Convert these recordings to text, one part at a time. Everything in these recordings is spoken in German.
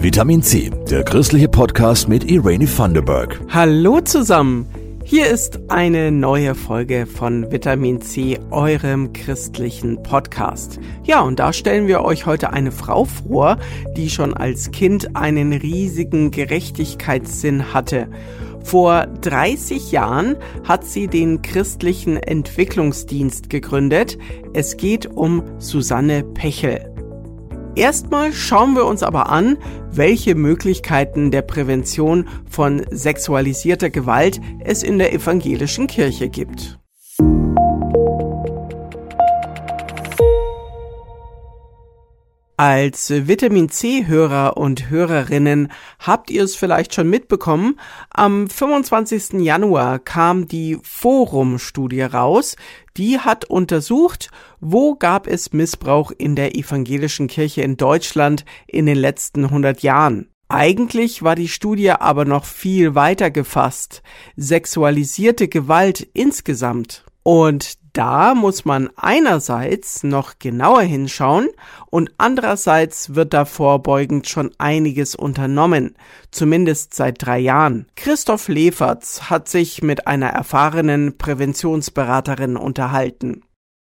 Vitamin C, der christliche Podcast mit Irene Thunderberg. Hallo zusammen. Hier ist eine neue Folge von Vitamin C, eurem christlichen Podcast. Ja, und da stellen wir euch heute eine Frau vor, die schon als Kind einen riesigen Gerechtigkeitssinn hatte. Vor 30 Jahren hat sie den christlichen Entwicklungsdienst gegründet. Es geht um Susanne Pechel. Erstmal schauen wir uns aber an, welche Möglichkeiten der Prävention von sexualisierter Gewalt es in der evangelischen Kirche gibt. Als Vitamin C-Hörer und Hörerinnen habt ihr es vielleicht schon mitbekommen. Am 25. Januar kam die Forum-Studie raus. Die hat untersucht, wo gab es Missbrauch in der evangelischen Kirche in Deutschland in den letzten 100 Jahren. Eigentlich war die Studie aber noch viel weiter gefasst. Sexualisierte Gewalt insgesamt. Und da muss man einerseits noch genauer hinschauen und andererseits wird da vorbeugend schon einiges unternommen, zumindest seit drei Jahren. Christoph Leferz hat sich mit einer erfahrenen Präventionsberaterin unterhalten.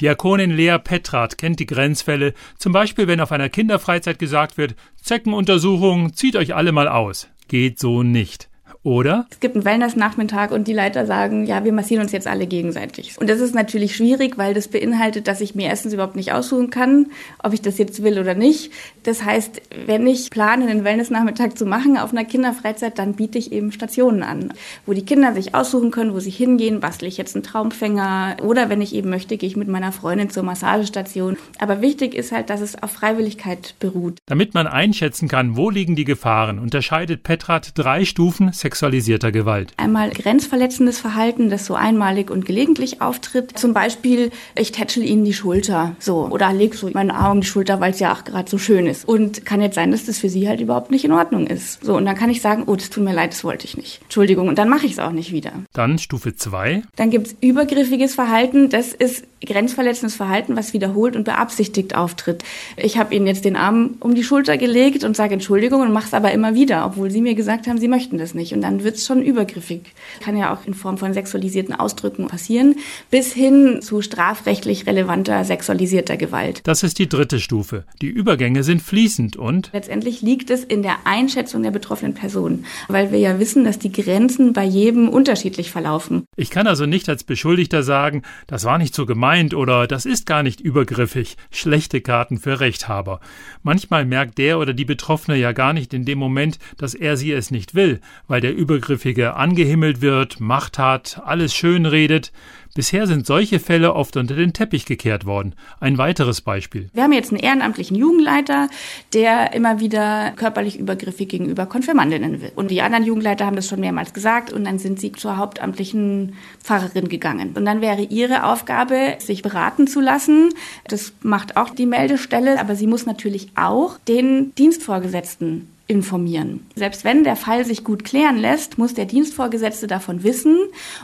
Diakonin Lea Petrat kennt die Grenzfälle, zum Beispiel wenn auf einer Kinderfreizeit gesagt wird, Zeckenuntersuchung, zieht euch alle mal aus. Geht so nicht. Oder? Es gibt einen Wellness-Nachmittag und die Leiter sagen, ja, wir massieren uns jetzt alle gegenseitig. Und das ist natürlich schwierig, weil das beinhaltet, dass ich mir erstens überhaupt nicht aussuchen kann, ob ich das jetzt will oder nicht. Das heißt, wenn ich plane, einen Wellness-Nachmittag zu machen auf einer Kinderfreizeit, dann biete ich eben Stationen an, wo die Kinder sich aussuchen können, wo sie hingehen, bastle ich jetzt einen Traumfänger oder wenn ich eben möchte, gehe ich mit meiner Freundin zur Massagestation. Aber wichtig ist halt, dass es auf Freiwilligkeit beruht. Damit man einschätzen kann, wo liegen die Gefahren, unterscheidet Petrat drei Stufen sexualisierter Gewalt. Einmal grenzverletzendes Verhalten, das so einmalig und gelegentlich auftritt. Zum Beispiel, ich tätschel ihnen die Schulter so oder leg so meinen Arm um die Schulter, weil es ja auch gerade so schön ist. Und kann jetzt sein, dass das für sie halt überhaupt nicht in Ordnung ist. So, und dann kann ich sagen, oh, das tut mir leid, das wollte ich nicht. Entschuldigung, und dann mache ich es auch nicht wieder. Dann Stufe 2. Dann gibt es übergriffiges Verhalten, das ist grenzverletzendes Verhalten, was wiederholt und beabsichtigt auftritt. Ich habe ihnen jetzt den Arm um die Schulter gelegt und sage Entschuldigung und mache es aber immer wieder, obwohl sie mir gesagt haben, sie möchten das nicht. Und dann wird es schon übergriffig. Kann ja auch in Form von sexualisierten Ausdrücken passieren, bis hin zu strafrechtlich relevanter sexualisierter Gewalt. Das ist die dritte Stufe. Die Übergänge sind fließend und letztendlich liegt es in der Einschätzung der betroffenen Person, weil wir ja wissen, dass die Grenzen bei jedem unterschiedlich verlaufen. Ich kann also nicht als Beschuldigter sagen, das war nicht so gemeint oder das ist gar nicht übergriffig. Schlechte Karten für Rechthaber. Manchmal merkt der oder die Betroffene ja gar nicht in dem Moment, dass er sie es nicht will, weil der Übergriffige angehimmelt wird, Macht hat, alles schön redet. Bisher sind solche Fälle oft unter den Teppich gekehrt worden. Ein weiteres Beispiel. Wir haben jetzt einen ehrenamtlichen Jugendleiter, der immer wieder körperlich übergriffig gegenüber Konfirmandinnen will. Und die anderen Jugendleiter haben das schon mehrmals gesagt und dann sind sie zur hauptamtlichen Pfarrerin gegangen. Und dann wäre ihre Aufgabe, sich beraten zu lassen. Das macht auch die Meldestelle, aber sie muss natürlich auch den Dienstvorgesetzten informieren. Selbst wenn der Fall sich gut klären lässt, muss der Dienstvorgesetzte davon wissen.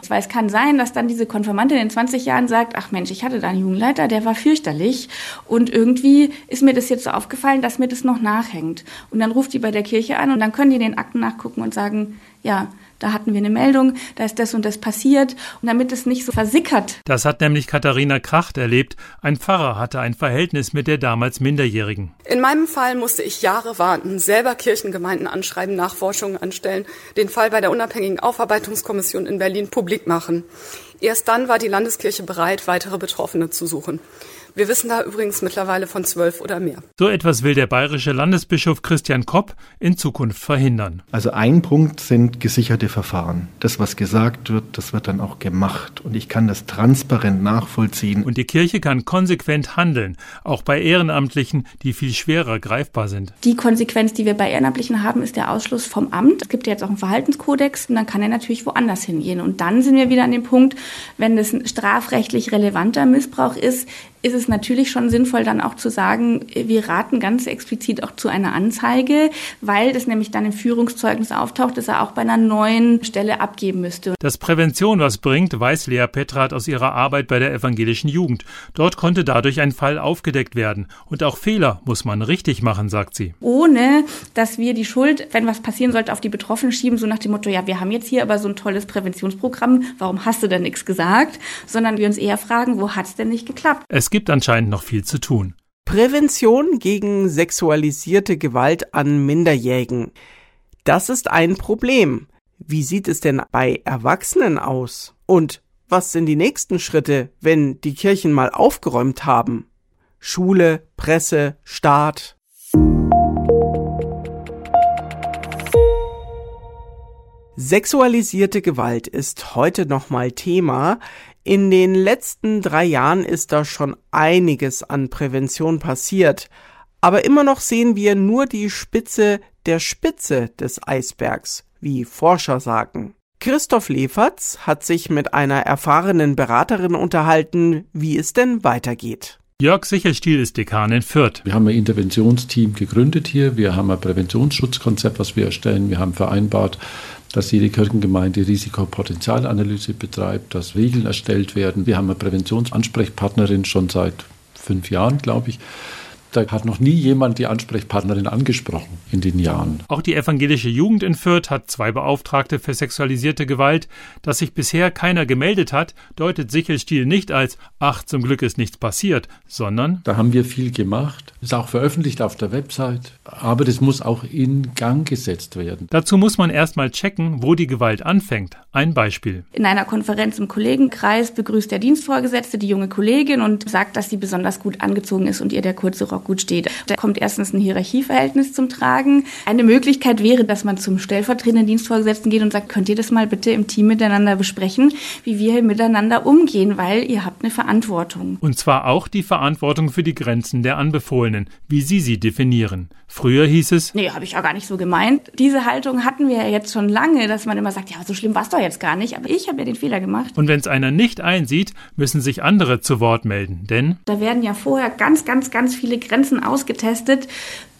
Weil es kann sein, dass dann diese Konfirmantin in 20 Jahren sagt, ach Mensch, ich hatte da einen Jugendleiter, der war fürchterlich und irgendwie ist mir das jetzt so aufgefallen, dass mir das noch nachhängt. Und dann ruft die bei der Kirche an und dann können die den Akten nachgucken und sagen, ja, da hatten wir eine Meldung, da ist das und das passiert. Und damit es nicht so versickert. Das hat nämlich Katharina Kracht erlebt. Ein Pfarrer hatte ein Verhältnis mit der damals Minderjährigen. In meinem Fall musste ich Jahre warten, selber Kirchengemeinden anschreiben, Nachforschungen anstellen, den Fall bei der unabhängigen Aufarbeitungskommission in Berlin publik machen. Erst dann war die Landeskirche bereit, weitere Betroffene zu suchen. Wir wissen da übrigens mittlerweile von zwölf oder mehr. So etwas will der bayerische Landesbischof Christian Kopp in Zukunft verhindern. Also ein Punkt sind gesicherte Verfahren. Das, was gesagt wird, das wird dann auch gemacht. Und ich kann das transparent nachvollziehen. Und die Kirche kann konsequent handeln, auch bei Ehrenamtlichen, die viel schwerer greifbar sind. Die Konsequenz, die wir bei Ehrenamtlichen haben, ist der Ausschluss vom Amt. Es gibt ja jetzt auch einen Verhaltenskodex und dann kann er natürlich woanders hingehen. Und dann sind wir wieder an dem Punkt, wenn das ein strafrechtlich relevanter Missbrauch ist, ist es natürlich schon sinnvoll, dann auch zu sagen, wir raten ganz explizit auch zu einer Anzeige, weil das nämlich dann im Führungszeugnis auftaucht, dass er auch bei einer neuen Stelle abgeben müsste. Dass Prävention was bringt, weiß Lea Petrat aus ihrer Arbeit bei der evangelischen Jugend. Dort konnte dadurch ein Fall aufgedeckt werden. Und auch Fehler muss man richtig machen, sagt sie. Ohne, dass wir die Schuld, wenn was passieren sollte, auf die Betroffenen schieben, so nach dem Motto, ja, wir haben jetzt hier aber so ein tolles Präventionsprogramm, warum hast du denn nichts gesagt? Sondern wir uns eher fragen, wo hat's denn nicht geklappt? Es gibt anscheinend noch viel zu tun. Prävention gegen sexualisierte Gewalt an Minderjährigen. Das ist ein Problem. Wie sieht es denn bei Erwachsenen aus? Und was sind die nächsten Schritte, wenn die Kirchen mal aufgeräumt haben? Schule, Presse, Staat. Sexualisierte Gewalt ist heute nochmal Thema. In den letzten drei Jahren ist da schon einiges an Prävention passiert. Aber immer noch sehen wir nur die Spitze der Spitze des Eisbergs, wie Forscher sagen. Christoph Leferz hat sich mit einer erfahrenen Beraterin unterhalten, wie es denn weitergeht. Jörg Sichelstiel ist Dekan in Fürth. Wir haben ein Interventionsteam gegründet hier. Wir haben ein Präventionsschutzkonzept, was wir erstellen. Wir haben vereinbart, dass jede Kirchengemeinde Risikopotenzialanalyse betreibt, dass Regeln erstellt werden. Wir haben eine Präventionsansprechpartnerin schon seit fünf Jahren, glaube ich. Da hat noch nie jemand die Ansprechpartnerin angesprochen in den Jahren. Auch die evangelische Jugend in Fürth hat zwei Beauftragte für sexualisierte Gewalt. Dass sich bisher keiner gemeldet hat, deutet Sichelstiel nicht als ach, zum Glück ist nichts passiert, sondern da haben wir viel gemacht. Ist auch veröffentlicht auf der Website, aber das muss auch in Gang gesetzt werden. Dazu muss man erstmal checken, wo die Gewalt anfängt. Ein Beispiel. In einer Konferenz im Kollegenkreis begrüßt der Dienstvorgesetzte die junge Kollegin und sagt, dass sie besonders gut angezogen ist und ihr der kurze Rock gut steht. Da kommt erstens ein Hierarchieverhältnis zum Tragen. Eine Möglichkeit wäre, dass man zum stellvertretenden Dienstvorgesetzten geht und sagt, könnt ihr das mal bitte im Team miteinander besprechen, wie wir hier miteinander umgehen, weil ihr habt eine Verantwortung. Und zwar auch die Verantwortung für die Grenzen der Anbefohlenen, wie sie sie definieren. Früher hieß es, nee, habe ich ja gar nicht so gemeint. Diese Haltung hatten wir ja jetzt schon lange, dass man immer sagt, ja, so schlimm war es doch jetzt gar nicht, aber ich habe ja den Fehler gemacht. Und wenn es einer nicht einsieht, müssen sich andere zu Wort melden, denn da werden ja vorher ganz, ganz, ganz viele Grenzen Grenzen ausgetestet,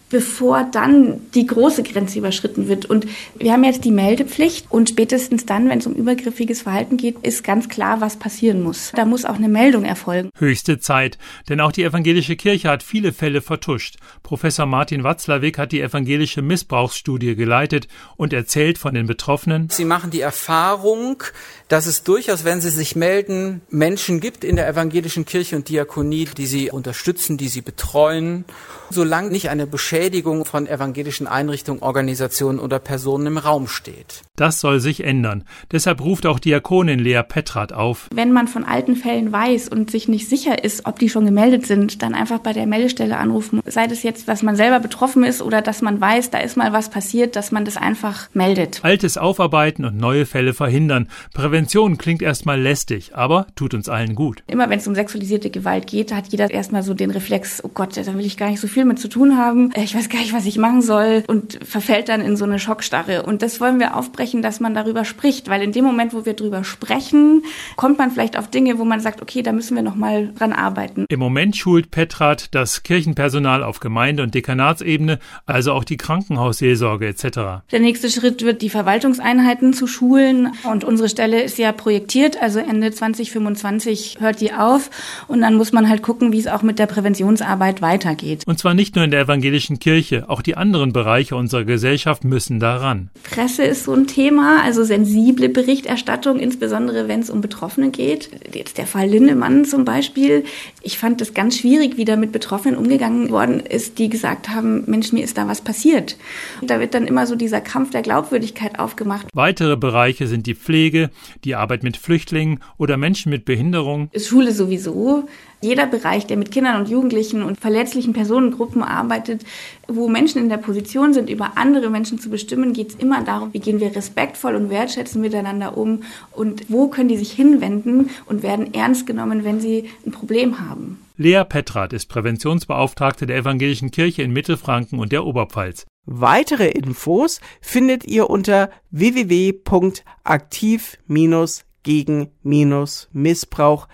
bevor dann die große Grenze überschritten wird. Und wir haben jetzt die Meldepflicht und spätestens dann, wenn es um übergriffiges Verhalten geht, ist ganz klar, was passieren muss. Da muss auch eine Meldung erfolgen. Höchste Zeit, denn auch die evangelische Kirche hat viele Fälle vertuscht. Professor Martin Watzlawick hat die evangelische Missbrauchsstudie geleitet und erzählt von den Betroffenen. Sie machen die Erfahrung, dass es durchaus, wenn sie sich melden, Menschen gibt in der evangelischen Kirche und Diakonie, die sie unterstützen, die sie betreuen, solange nicht eine Beschädigung von evangelischen Einrichtungen, Organisationen oder Personen im Raum steht. Das soll sich ändern. Deshalb ruft auch Diakonin Lea Petrat auf. Wenn man von alten Fällen weiß und sich nicht sicher ist, ob die schon gemeldet sind, dann einfach bei der Meldestelle anrufen. Sei das jetzt, dass man selber betroffen ist oder dass man weiß, da ist mal was passiert, dass man das einfach meldet. Altes aufarbeiten und neue Fälle verhindern. Prävention klingt erstmal lästig, aber tut uns allen gut. Immer wenn es um sexualisierte Gewalt geht, hat jeder erstmal so den Reflex, oh Gott, da will ich gar nicht so viel mit zu tun haben. Ich weiß gar nicht, was ich machen soll und verfällt dann in so eine Schockstarre. Und das wollen wir aufbrechen, dass man darüber spricht, weil in dem Moment, wo wir darüber sprechen, kommt man vielleicht auf Dinge, wo man sagt, okay, da müssen wir noch mal dran arbeiten. Im Moment schult Petrat das Kirchenpersonal auf Gemeinde- und Dekanatsebene, also auch die Krankenhausseelsorge etc. Der nächste Schritt wird die Verwaltungseinheiten zu schulen und unsere Stelle ist ja projektiert, also Ende 2025 hört die auf und dann muss man halt gucken, wie es auch mit der Präventionsarbeit weitergeht. Und zwar nicht nur in der evangelischen Kirche, auch die anderen Bereiche unserer Gesellschaft müssen daran. Presse ist so ein Thema, also sensible Berichterstattung, insbesondere wenn es um Betroffene geht. Jetzt der Fall Lindemann zum Beispiel. Ich fand das ganz schwierig, wie da mit Betroffenen umgegangen worden ist, die gesagt haben, Mensch, mir ist da was passiert. Und da wird dann immer so dieser Kampf der Glaubwürdigkeit aufgemacht. Weitere Bereiche sind die Pflege, die Arbeit mit Flüchtlingen oder Menschen mit Behinderung. Schule sowieso jeder Bereich, der mit Kindern und Jugendlichen und verletzlichen Personengruppen arbeitet, wo Menschen in der Position sind, über andere Menschen zu bestimmen, geht es immer darum, wie gehen wir respektvoll und wertschätzend miteinander um und wo können die sich hinwenden und werden ernst genommen, wenn sie ein Problem haben. Lea Petrat ist Präventionsbeauftragte der Evangelischen Kirche in Mittelfranken und der Oberpfalz. Weitere Infos findet ihr unter www.aktiv-gegen-missbrauch-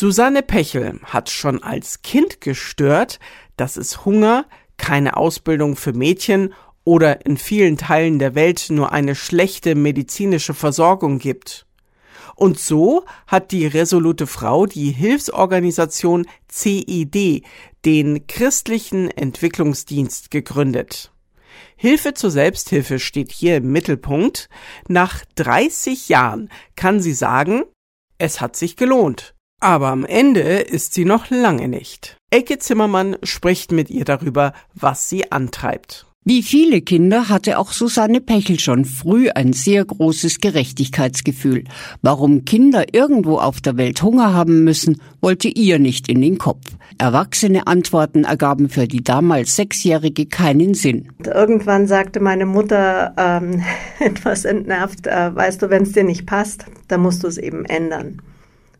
Susanne Pechel hat schon als Kind gestört, dass es Hunger, keine Ausbildung für Mädchen oder in vielen Teilen der Welt nur eine schlechte medizinische Versorgung gibt. Und so hat die resolute Frau die Hilfsorganisation CID, den Christlichen Entwicklungsdienst, gegründet. Hilfe zur Selbsthilfe steht hier im Mittelpunkt. Nach 30 Jahren kann sie sagen, es hat sich gelohnt. Aber am Ende ist sie noch lange nicht. Elke Zimmermann spricht mit ihr darüber, was sie antreibt. Wie viele Kinder hatte auch Susanne Pechel schon früh ein sehr großes Gerechtigkeitsgefühl. Warum Kinder irgendwo auf der Welt Hunger haben müssen, wollte ihr nicht in den Kopf. Erwachsene Antworten ergaben für die damals Sechsjährige keinen Sinn. Irgendwann sagte meine Mutter ähm, etwas entnervt, äh, weißt du, wenn es dir nicht passt, dann musst du es eben ändern.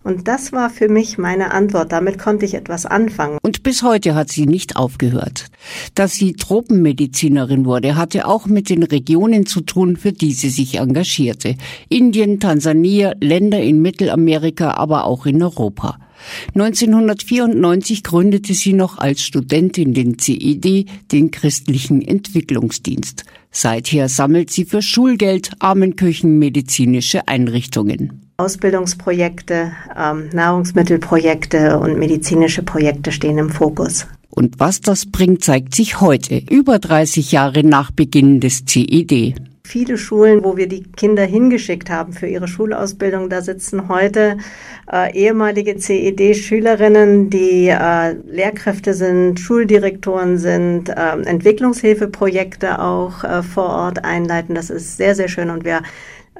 Und das war für mich meine Antwort. Damit konnte ich etwas anfangen. Und bis heute hat sie nicht aufgehört. Dass sie Tropenmedizinerin wurde, hatte auch mit den Regionen zu tun, für die sie sich engagierte. Indien, Tansania, Länder in Mittelamerika, aber auch in Europa. 1994 gründete sie noch als Studentin den CED, den Christlichen Entwicklungsdienst. Seither sammelt sie für Schulgeld Armenkirchen medizinische Einrichtungen. Ausbildungsprojekte, ähm, Nahrungsmittelprojekte und medizinische Projekte stehen im Fokus. Und was das bringt, zeigt sich heute, über 30 Jahre nach Beginn des CED. Viele Schulen, wo wir die Kinder hingeschickt haben für ihre Schulausbildung, da sitzen heute äh, ehemalige CED-Schülerinnen, die äh, Lehrkräfte sind, Schuldirektoren sind, äh, Entwicklungshilfeprojekte auch äh, vor Ort einleiten. Das ist sehr, sehr schön und wir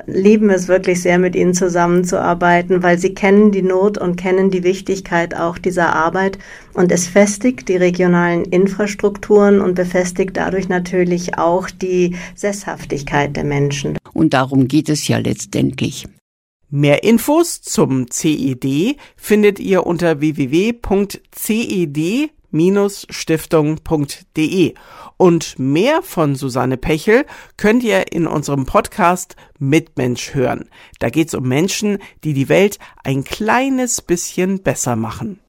lieben es wirklich sehr, mit ihnen zusammenzuarbeiten, weil sie kennen die Not und kennen die Wichtigkeit auch dieser Arbeit. Und es festigt die regionalen Infrastrukturen und befestigt dadurch natürlich auch die Sesshaftigkeit der Menschen. Und darum geht es ja letztendlich. Mehr Infos zum CED findet ihr unter www.ced stiftung.de. Und mehr von Susanne Pechel könnt ihr in unserem Podcast Mitmensch hören. Da geht es um Menschen, die die Welt ein kleines bisschen besser machen.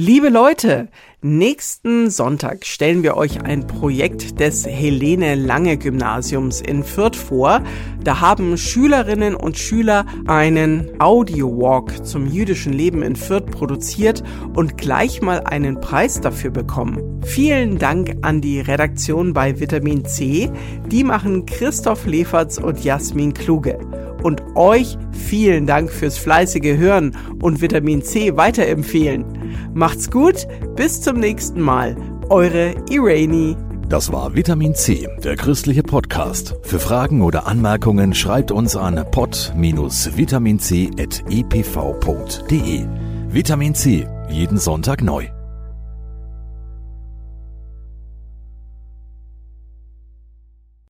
Liebe Leute, nächsten Sonntag stellen wir euch ein Projekt des Helene Lange Gymnasiums in Fürth vor. Da haben Schülerinnen und Schüler einen Audio-Walk zum jüdischen Leben in Fürth produziert und gleich mal einen Preis dafür bekommen. Vielen Dank an die Redaktion bei Vitamin C. Die machen Christoph Leferz und Jasmin Kluge. Und euch vielen Dank fürs fleißige Hören und Vitamin C weiterempfehlen. Macht's gut, bis zum nächsten Mal. Eure Irene. Das war Vitamin C, der christliche Podcast. Für Fragen oder Anmerkungen schreibt uns an pod-vitaminc.epv.de. Vitamin C, jeden Sonntag neu.